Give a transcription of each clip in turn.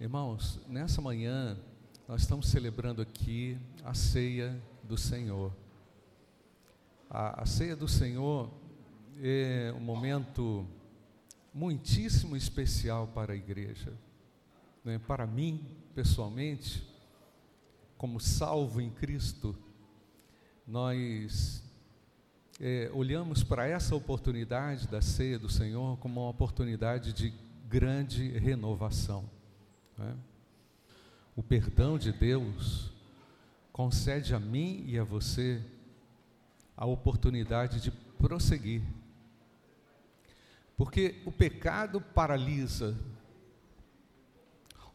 Irmãos, nessa manhã nós estamos celebrando aqui a ceia do Senhor. A, a ceia do Senhor é um momento muitíssimo especial para a igreja. Né? Para mim, pessoalmente, como salvo em Cristo, nós é, olhamos para essa oportunidade da ceia do Senhor como uma oportunidade de grande renovação. Né? O perdão de Deus concede a mim e a você a oportunidade de prosseguir. Porque o pecado paralisa,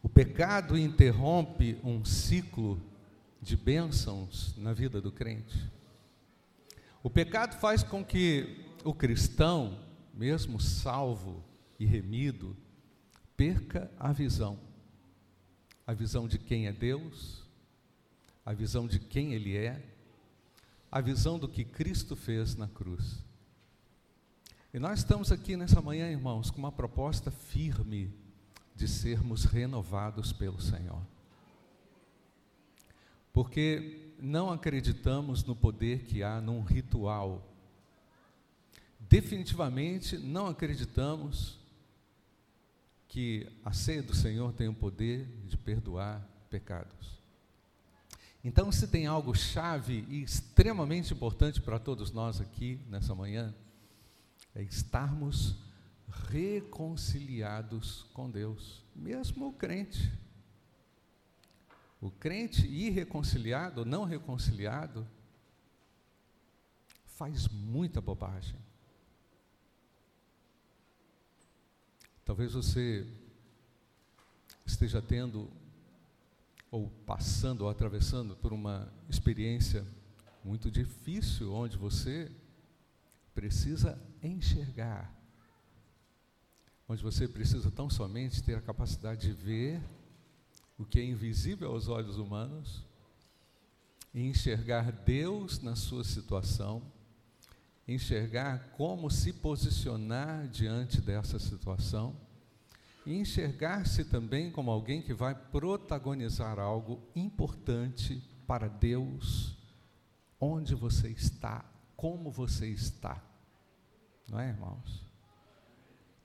o pecado interrompe um ciclo de bênçãos na vida do crente. O pecado faz com que o cristão, mesmo salvo e remido, perca a visão a visão de quem é Deus, a visão de quem Ele é, a visão do que Cristo fez na cruz. E nós estamos aqui nessa manhã, irmãos, com uma proposta firme de sermos renovados pelo Senhor. Porque não acreditamos no poder que há num ritual. Definitivamente não acreditamos que a ceia do Senhor tem o poder de perdoar pecados. Então, se tem algo chave e extremamente importante para todos nós aqui nessa manhã, é estarmos reconciliados com Deus, mesmo o crente. O crente irreconciliado, não reconciliado, faz muita bobagem. Talvez você esteja tendo, ou passando, ou atravessando por uma experiência muito difícil, onde você precisa enxergar, onde você precisa tão somente ter a capacidade de ver o que é invisível aos olhos humanos, e enxergar Deus na sua situação enxergar como se posicionar diante dessa situação e enxergar-se também como alguém que vai protagonizar algo importante para Deus, onde você está, como você está. Não é, irmãos?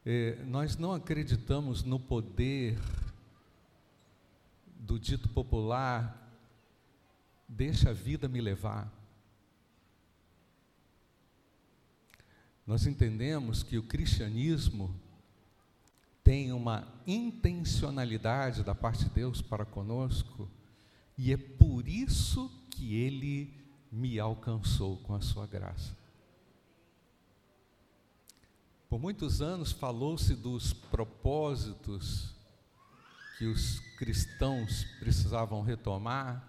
É, nós não acreditamos no poder do dito popular, deixa a vida me levar. Nós entendemos que o cristianismo uma intencionalidade da parte de Deus para conosco, e é por isso que ele me alcançou com a sua graça. Por muitos anos falou-se dos propósitos que os cristãos precisavam retomar,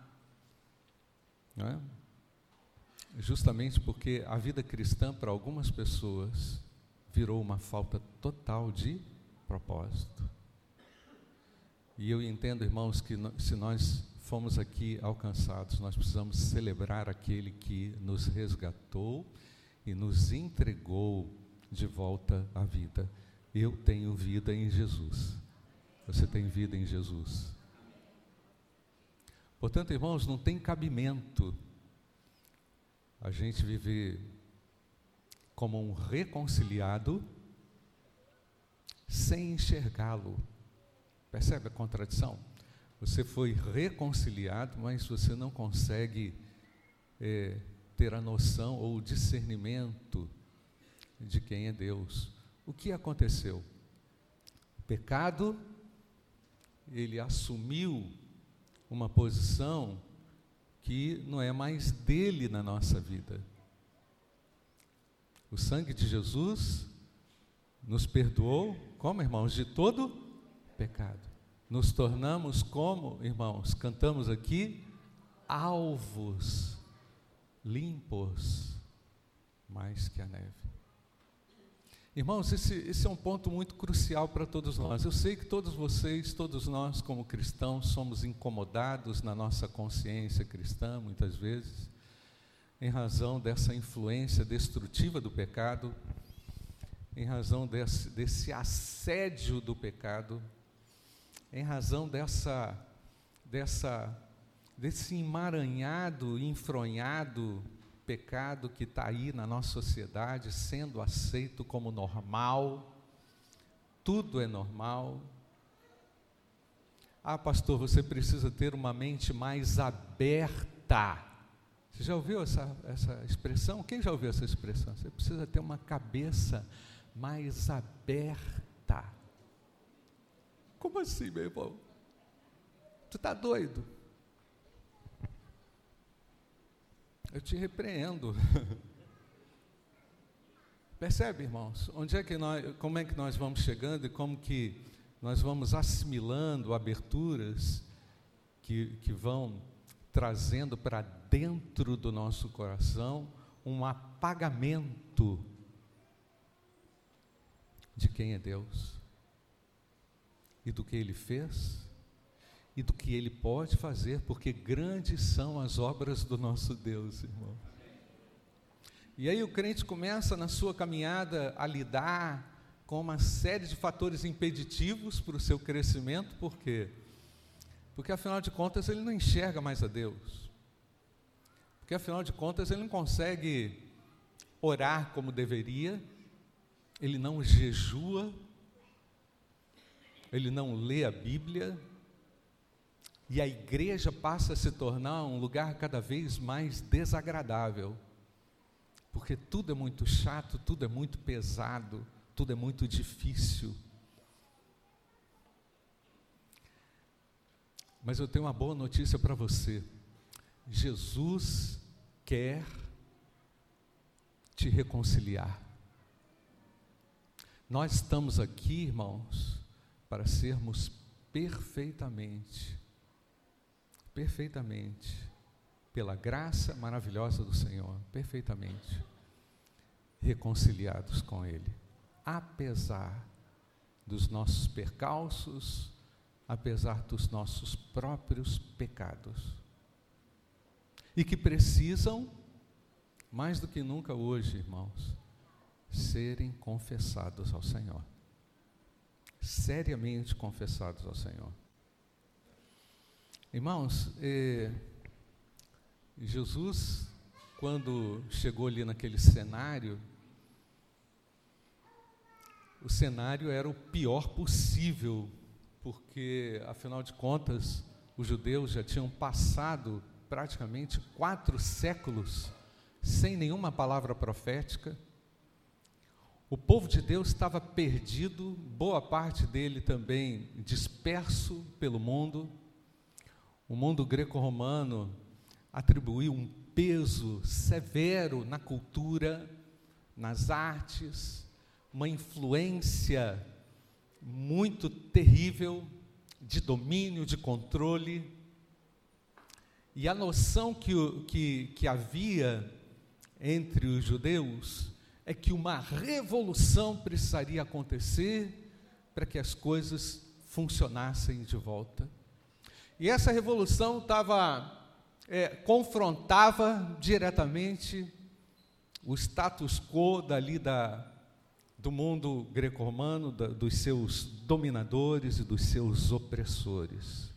é? justamente porque a vida cristã, para algumas pessoas, virou uma falta total de propósito. E eu entendo, irmãos, que se nós fomos aqui alcançados, nós precisamos celebrar aquele que nos resgatou e nos entregou de volta à vida. Eu tenho vida em Jesus. Você tem vida em Jesus. Portanto, irmãos, não tem cabimento a gente viver como um reconciliado sem enxergá-lo. Percebe a contradição? Você foi reconciliado, mas você não consegue é, ter a noção ou o discernimento de quem é Deus. O que aconteceu? O pecado, ele assumiu uma posição que não é mais dele na nossa vida. O sangue de Jesus nos perdoou, como irmãos, de todo pecado. Nos tornamos como, irmãos, cantamos aqui, alvos, limpos, mais que a neve. Irmãos, esse, esse, é um ponto muito crucial para todos nós. Eu sei que todos vocês, todos nós, como cristãos, somos incomodados na nossa consciência cristã, muitas vezes, em razão dessa influência destrutiva do pecado, em razão desse, desse assédio do pecado. em razão dessa, dessa, desse emaranhado, enfronhado pecado que está aí na nossa sociedade, sendo aceito como normal, tudo é normal. Ah, pastor, você precisa ter uma mente mais aberta. Você já ouviu essa, essa expressão? Quem já ouviu essa expressão? Você precisa ter uma cabeça mais aberta. Como assim, meu irmão? Tu está doido? Eu te repreendo. Percebe, irmãos? Onde é que nós, como é que nós vamos chegando e como que nós vamos assimilando aberturas que, que vão trazendo para dentro do nosso coração um apagamento de quem é Deus e do que Ele fez e do que Ele pode fazer, porque grandes são as obras do nosso Deus, irmão. E aí o crente começa na sua caminhada a lidar com uma série de fatores impeditivos para o seu crescimento, por quê? Porque afinal de contas ele não enxerga mais a Deus. Porque afinal de contas ele não consegue orar como deveria, ele não jejua, ele não lê a Bíblia, e a igreja passa a se tornar um lugar cada vez mais desagradável, porque tudo é muito chato, tudo é muito pesado, tudo é muito difícil. Mas eu tenho uma boa notícia para você. Jesus quer te reconciliar. Nós estamos aqui, irmãos, para sermos perfeitamente, perfeitamente, pela graça maravilhosa do Senhor, perfeitamente reconciliados com Ele, apesar dos nossos percalços, apesar dos nossos próprios pecados. E que precisam, mais do que nunca hoje, irmãos, serem confessados ao Senhor. Seriamente confessados ao Senhor. Irmãos, eh, Jesus, quando chegou ali naquele cenário, o cenário era o pior possível porque, afinal de contas, os judeus já tinham passado praticamente quatro séculos sem nenhuma palavra profética. O povo de Deus estava perdido, boa parte dele também disperso pelo mundo. O mundo greco-romano atribuiu um peso severo na cultura, nas artes, uma influência muito terrível de domínio, de controle. E a noção que, que, que havia entre os judeus é que uma revolução precisaria acontecer para que as coisas funcionassem de volta. E essa revolução estava é, confrontava diretamente o status quo dali da, do mundo greco-romano, dos seus dominadores e dos seus opressores.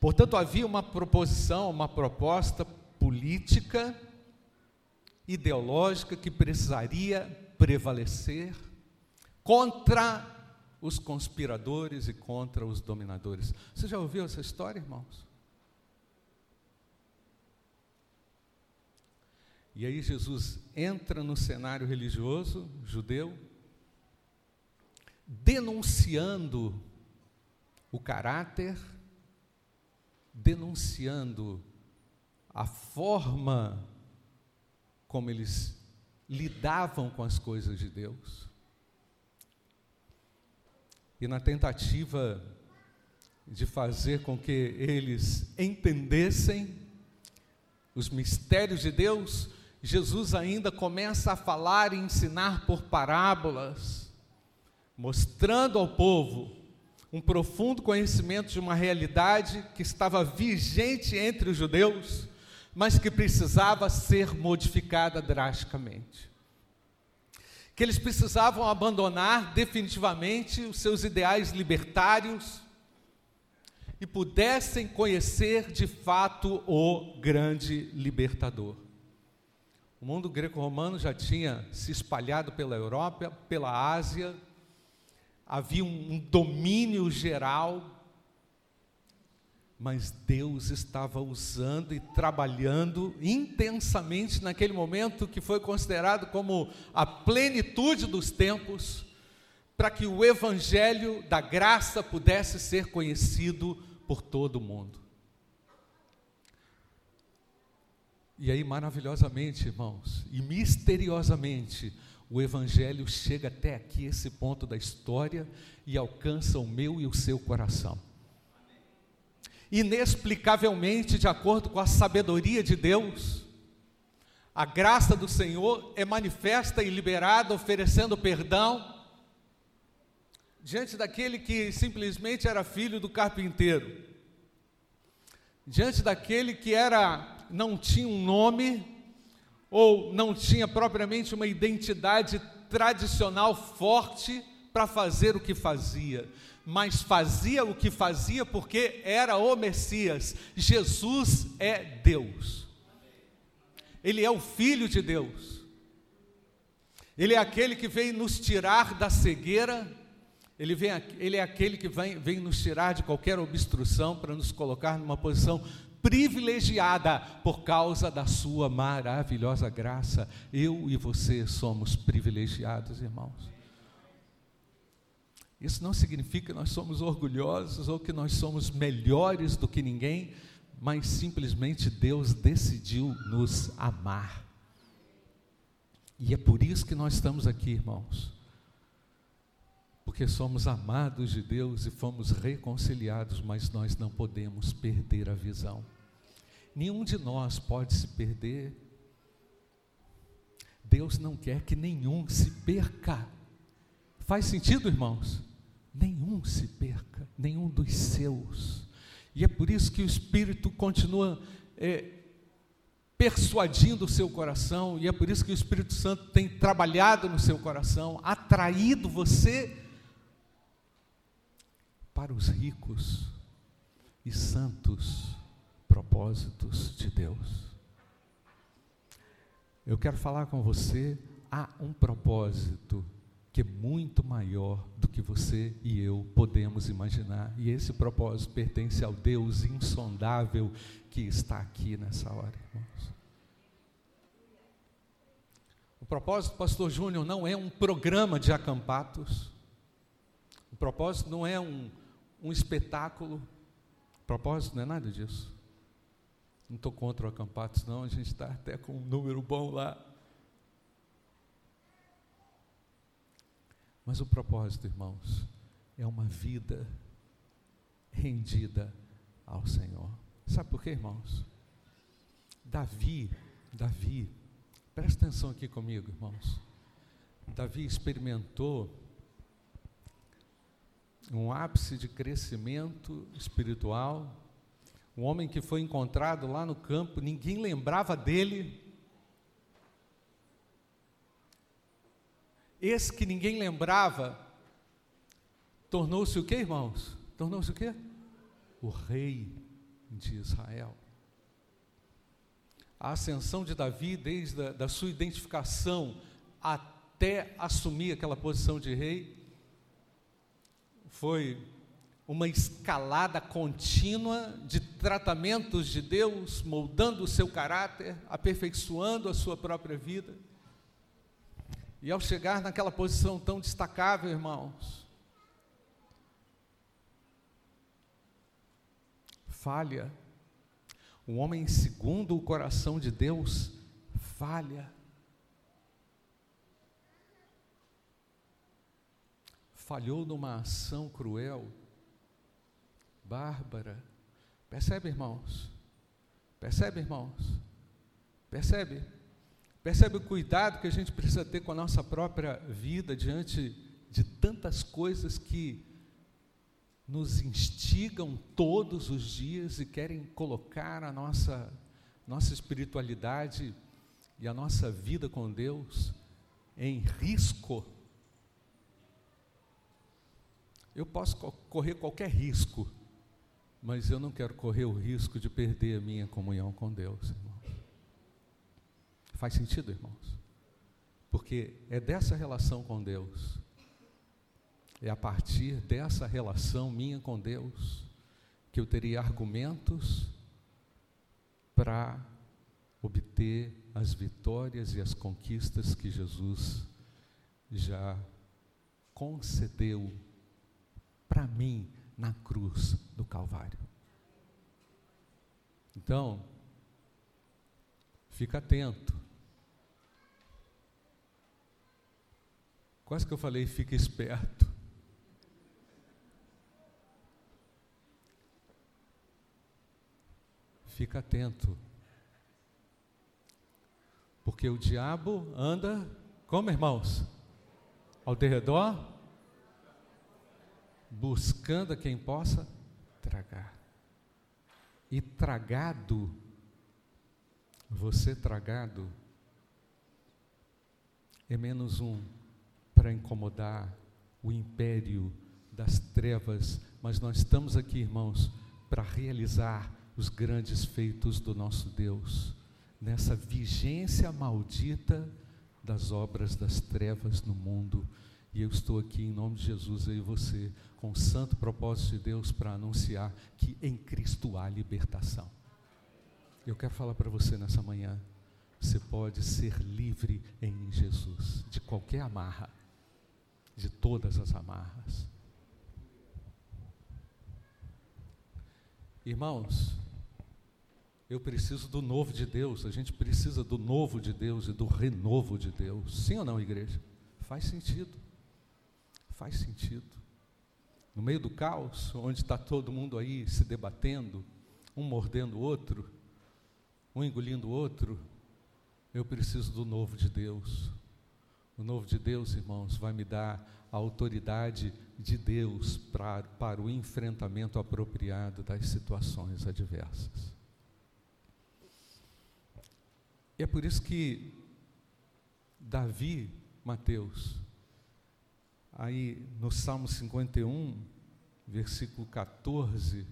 Portanto, havia uma proposição, uma proposta política, ideológica que precisaria prevalecer contra os conspiradores e contra os dominadores. Você já ouviu essa história, irmãos? E aí Jesus entra no cenário religioso judeu, denunciando o caráter, denunciando a forma como eles lidavam com as coisas de Deus. E na tentativa de fazer com que eles entendessem os mistérios de Deus, Jesus ainda começa a falar e ensinar por parábolas, mostrando ao povo um profundo conhecimento de uma realidade que estava vigente entre os judeus, mas que precisava ser modificada drasticamente. Que eles precisavam abandonar definitivamente os seus ideais libertários, e pudessem conhecer de fato o grande libertador. O mundo greco-romano já tinha se espalhado pela Europa, pela Ásia, havia um, domínio geral, mas Deus estava usando e trabalhando intensamente naquele momento que foi considerado como a plenitude dos tempos, para que o evangelho da graça pudesse ser conhecido por todo o mundo. E aí, maravilhosamente, irmãos, e misteriosamente, o Evangelho chega até aqui, esse ponto da história, e alcança o meu e o seu coração. Inexplicavelmente, de acordo com a sabedoria de Deus, a graça do Senhor é manifesta e liberada, oferecendo perdão diante daquele que simplesmente era filho do carpinteiro, diante daquele que era não tinha um nome ou não tinha propriamente uma identidade tradicional forte para fazer o que fazia, mas fazia o que fazia porque era o Messias. Jesus é Deus. Ele é o filho de Deus. Ele é aquele que vem nos tirar da cegueira, ele, vem, ele é aquele que vem, vem nos tirar de qualquer obstrução para nos colocar numa posição privilegiada por causa da sua maravilhosa graça. Eu e você somos privilegiados, irmãos. Isso não significa que nós somos orgulhosos ou que nós somos melhores do que ninguém, mas simplesmente Deus decidiu nos amar. E é por isso que nós estamos aqui, irmãos. Porque somos amados de Deus e fomos reconciliados, mas nós não podemos perder a visão. Nenhum de nós pode se perder. Deus não quer que nenhum se perca. Faz sentido, irmãos? Nenhum se perca, nenhum dos seus. E é por isso que o Espírito continua é, persuadindo o seu coração, e é por isso que o Espírito Santo tem trabalhado no seu coração, atraído você para os ricos e santos propósitos de Deus. Eu quero falar com você, há um propósito que é muito maior do que você e eu podemos imaginar. E esse propósito pertence ao Deus insondável que está aqui nessa hora, irmãos. O propósito, Pastor Júnior, não é um programa de acampados. O propósito não é um, um espetáculo. O propósito não é nada disso. Não estou contra o acampados, não, a gente está até com um número bom lá. Mas o propósito, irmãos, é uma vida rendida ao Senhor. Sabe por quê, irmãos? Davi, Davi, presta atenção aqui comigo, irmãos. Davi experimentou um ápice de crescimento espiritual um homem que foi encontrado lá no campo, ninguém lembrava dele. Esse que ninguém lembrava, tornou-se o que, irmãos? Tornou-se o que? O rei de Israel. A ascensão de Davi, desde a da sua identificação até assumir aquela posição de rei, foi uma escalada contínua de tratamentos de Deus, moldando o seu caráter, aperfeiçoando a sua própria vida. E ao chegar naquela posição tão destacável, irmãos, falha. Um homem segundo o coração de Deus falha. Falhou numa ação cruel bárbara. Percebe, irmãos? Percebe, irmãos? Percebe? Percebe o cuidado que a gente precisa ter com a nossa própria vida diante de tantas coisas que nos instigam todos os dias e querem colocar a nossa, nossa espiritualidade e a nossa vida com Deus em risco. Eu posso correr qualquer risco mas eu não quero correr o risco de perder a minha comunhão com Deus, irmãos. Faz sentido, irmãos? Porque é dessa relação com Deus, é a partir dessa relação minha com Deus, que eu teria argumentos para obter as vitórias e as conquistas que Jesus já concedeu para mim na cruz do Calvário. Então, fica atento. Quase que eu falei, fica esperto. Fica atento. Porque o diabo anda, como irmãos? Ao derredor buscando a quem possa tragar. E tragado, você tragado, é menos um para incomodar o império das trevas, mas nós estamos aqui, irmãos, para realizar os grandes feitos do nosso Deus, nessa vigência maldita das obras das trevas no mundo. E eu estou aqui em nome de Jesus, eu e você, com o santo propósito de Deus para anunciar que em Cristo há libertação. Eu quero falar para você nessa manhã, você pode ser livre em Jesus, de qualquer amarra, de todas as amarras. Irmãos, eu preciso do novo de Deus, a gente precisa do novo de Deus e do renovo de Deus. Sim ou não, igreja? Faz sentido. Faz sentido no meio do caos, onde está todo mundo aí se debatendo, um mordendo o outro, um engolindo o outro, eu preciso do novo de Deus. O novo de Deus, irmãos, vai me dar a autoridade de Deus para, para o enfrentamento apropriado das situações adversas. E é por isso que Davi, Mateus, Aí no Salmo 51, versículo 14,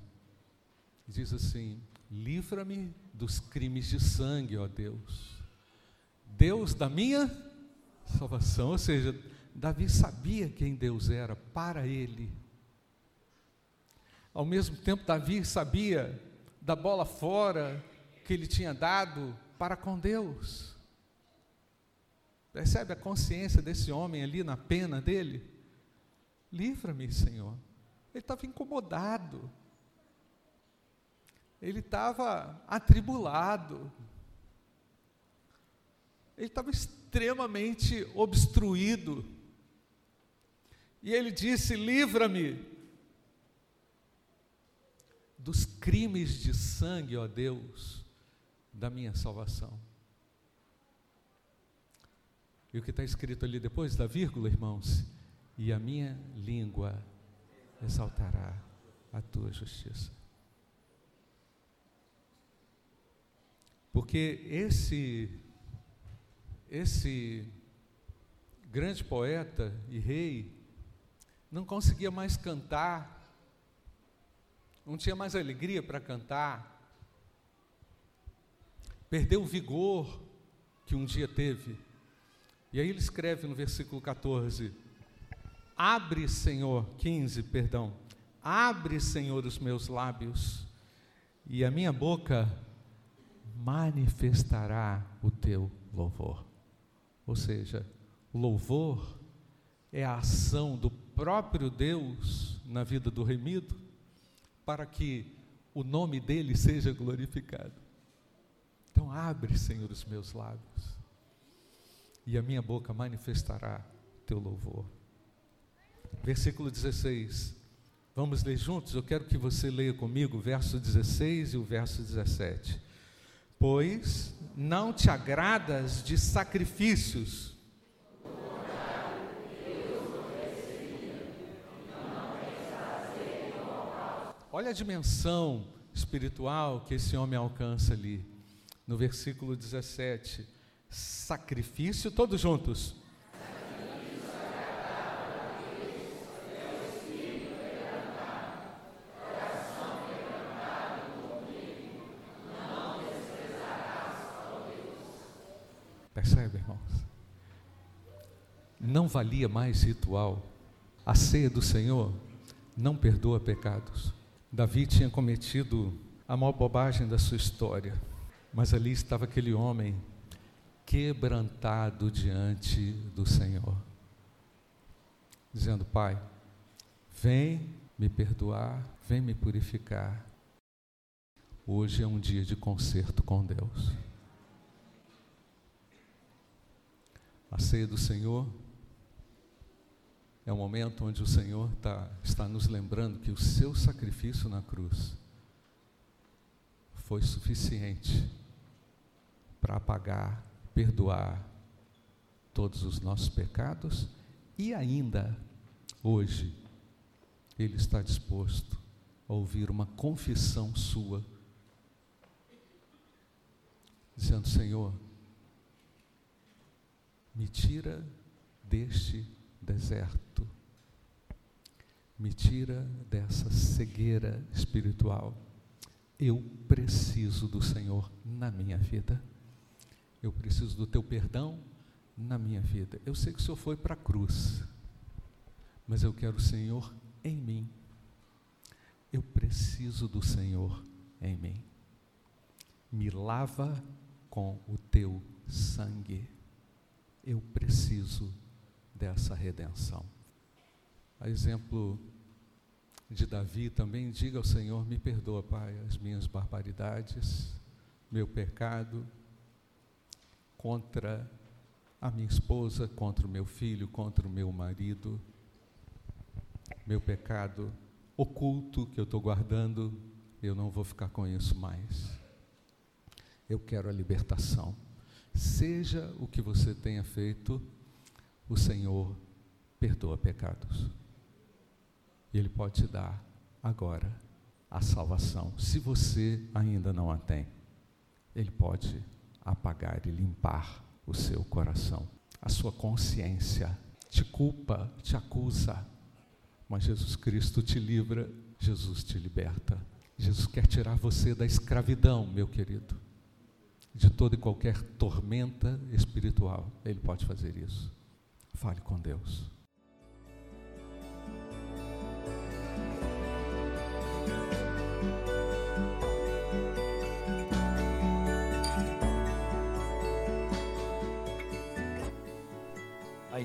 diz assim: Livra-me dos crimes de sangue, ó Deus. Deus da minha salvação. Ou seja, Davi sabia quem Deus era para ele. Ao mesmo tempo, Davi sabia da bola fora que ele tinha dado para com Deus. Percebe a consciência desse homem ali na pena dele? Livra-me, Senhor. Ele estava incomodado. Ele estava atribulado. Ele estava extremamente obstruído. E ele disse: Livra-me dos crimes de sangue, ó Deus, da minha salvação. E o que está escrito ali depois da vírgula, irmãos? e a minha língua exaltará a tua justiça. Porque esse esse grande poeta e rei não conseguia mais cantar, não tinha mais alegria para cantar, perdeu o vigor que um dia teve. E aí ele escreve no versículo 14: Abre, Senhor, 15, perdão. Abre, Senhor, os meus lábios, e a minha boca manifestará o teu louvor. Ou seja, louvor é a ação do próprio Deus na vida do remido, para que o nome dele seja glorificado. Então, abre, Senhor, os meus lábios, e a minha boca manifestará teu louvor versículo 16. Vamos ler juntos? Eu quero que você leia comigo o verso 16 e o verso 17. Pois não te agradas de sacrifícios. Olha a dimensão espiritual que esse homem alcança ali. No versículo 17. Sacrifício, todos juntos Percebe, irmãos? Não valia mais ritual. A ceia do Senhor não perdoa pecados. Davi tinha cometido a maior bobagem da sua história, mas ali estava aquele homem quebrantado diante do Senhor, dizendo: Pai, vem me perdoar, vem me purificar. Hoje é um dia de conserto com Deus. A ceia do Senhor é um momento onde o Senhor tá, está nos lembrando que o seu sacrifício na cruz foi suficiente para apagar, perdoar todos os nossos pecados e ainda, hoje, Ele está disposto a ouvir uma confissão sua, dizendo: Senhor, me tira deste deserto, me tira dessa cegueira espiritual. Eu preciso do Senhor na minha vida. Eu preciso do teu perdão na minha vida. Eu sei que o Senhor foi para a cruz, mas eu quero o Senhor em mim. Eu preciso do Senhor em mim. Me lava com o teu sangue eu preciso dessa redenção. A exemplo de Davi, também diga ao Senhor: me perdoa, Pai, as minhas barbaridades, meu pecado contra a minha esposa, contra o meu filho, contra o meu marido, meu pecado oculto que eu estou guardando, eu não vou ficar com isso mais. Eu quero a libertação. Seja o que você tenha feito, o Senhor perdoa pecados. E Ele pode te dar agora a salvação. Se você ainda não a tem, Ele pode apagar e limpar o seu coração. A sua consciência te culpa, te acusa, mas Jesus Cristo te livra, Jesus te liberta. Jesus quer tirar você da escravidão, meu querido de toda e qualquer tormenta espiritual. Ele pode fazer isso. Fale com Deus.